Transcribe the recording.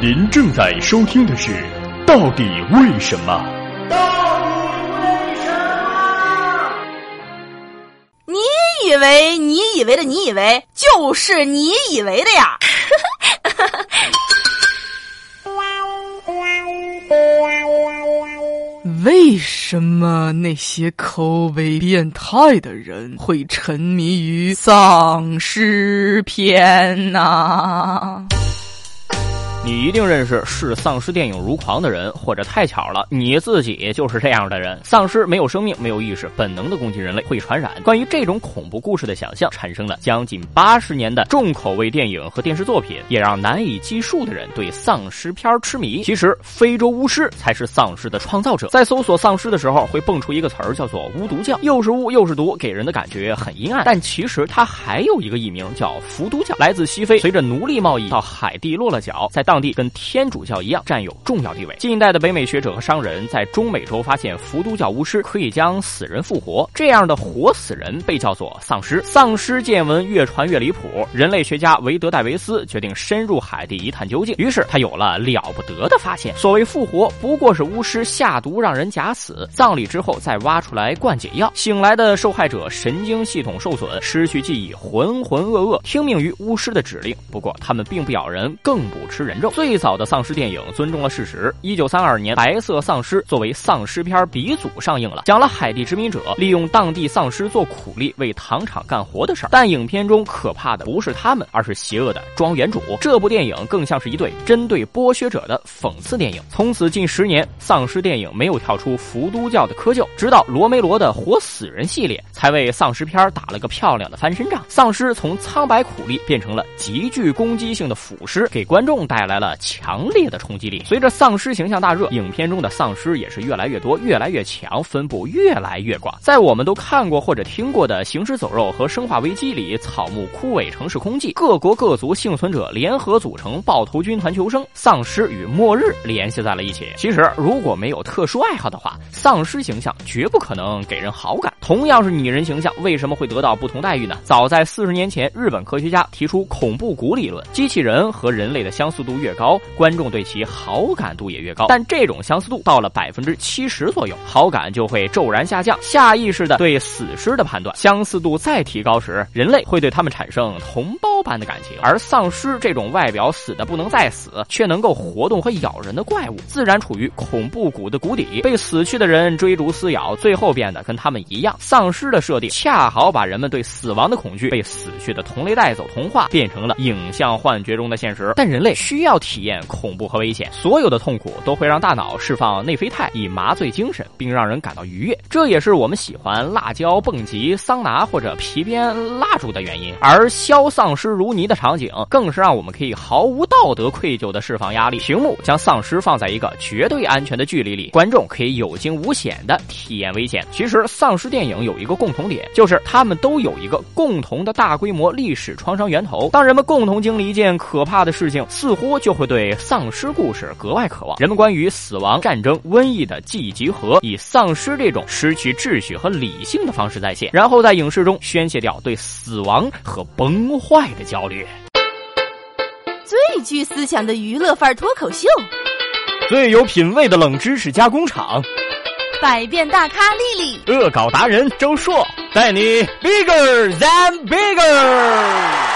您正在收听的是《到底为什么》。到底为什么？你以为你以为的你以为就是你以为的呀？为什么那些口味变态的人会沉迷于丧尸片呢？你一定认识视丧尸电影如狂的人，或者太巧了，你自己就是这样的人。丧尸没有生命，没有意识，本能的攻击人类，会传染。关于这种恐怖故事的想象，产生了将近八十年的重口味电影和电视作品，也让难以计数的人对丧尸片痴迷。其实，非洲巫师才是丧尸的创造者。在搜索丧尸的时候，会蹦出一个词儿，叫做巫毒教，又是巫又是毒，给人的感觉很阴暗。但其实它还有一个艺名叫伏毒教，来自西非，随着奴隶贸易到海地落了脚，在当地跟天主教一样占有重要地位。近代的北美学者和商人在中美洲发现，伏都教巫师可以将死人复活，这样的活死人被叫做丧尸。丧尸见闻越传越离谱，人类学家维德戴维斯决定深入海地一探究竟。于是他有了了不得的发现：所谓复活，不过是巫师下毒让人假死，葬礼之后再挖出来灌解药。醒来的受害者神经系统受损，失去记忆，浑浑噩噩，听命于巫师的指令。不过他们并不咬人，更不吃人肉。最早的丧尸电影尊重了事实。一九三二年，《白色丧尸》作为丧尸片鼻祖上映了，讲了海地殖民者利用当地丧尸做苦力为糖厂干活的事儿。但影片中可怕的不是他们，而是邪恶的庄园主。这部电影更像是一对针对剥削者的讽刺电影。从此近十年，丧尸电影没有跳出伏都教的窠臼，直到罗梅罗的活死人系列才为丧尸片打了个漂亮的翻身仗。丧尸从苍白苦力变成了极具攻击性的腐尸，给观众带来来了。强烈的冲击力。随着丧尸形象大热，影片中的丧尸也是越来越多、越来越强，分布越来越广。在我们都看过或者听过的《行尸走肉》和《生化危机》里，草木枯萎、城市空寂，各国各族幸存者联合组成暴徒军团求生，丧尸与末日联系在了一起。其实，如果没有特殊爱好的话，丧尸形象绝不可能给人好感。同样是拟人形象，为什么会得到不同待遇呢？早在四十年前，日本科学家提出恐怖谷理论：机器人和人类的相似度越高。观众对其好感度也越高，但这种相似度到了百分之七十左右，好感就会骤然下降，下意识的对死尸的判断。相似度再提高时，人类会对他们产生同胞般的感情，而丧尸这种外表死的不能再死，却能够活动和咬人的怪物，自然处于恐怖谷的谷底，被死去的人追逐撕咬，最后变得跟他们一样。丧尸的设定恰好把人们对死亡的恐惧被死去的同类带走同化，变成了影像幻觉中的现实。但人类需要体验。恐怖和危险，所有的痛苦都会让大脑释放内啡肽，以麻醉精神，并让人感到愉悦。这也是我们喜欢辣椒、蹦极、桑拿或者皮鞭、蜡烛的原因。而消丧尸如泥的场景，更是让我们可以毫无道德愧疚的释放压力。屏幕将丧尸放在一个绝对安全的距离里，观众可以有惊无险的体验危险。其实，丧尸电影有一个共同点，就是他们都有一个共同的大规模历史创伤源头。当人们共同经历一件可怕的事情，似乎就会对。丧尸故事格外渴望人们关于死亡、战争、瘟疫的记忆集合，以丧尸这种失去秩序和理性的方式再现，然后在影视中宣泄掉对死亡和崩坏的焦虑。最具思想的娱乐范儿脱口秀，最有品味的冷知识加工厂，百变大咖丽丽，恶搞达人周硕，带你 bigger than bigger。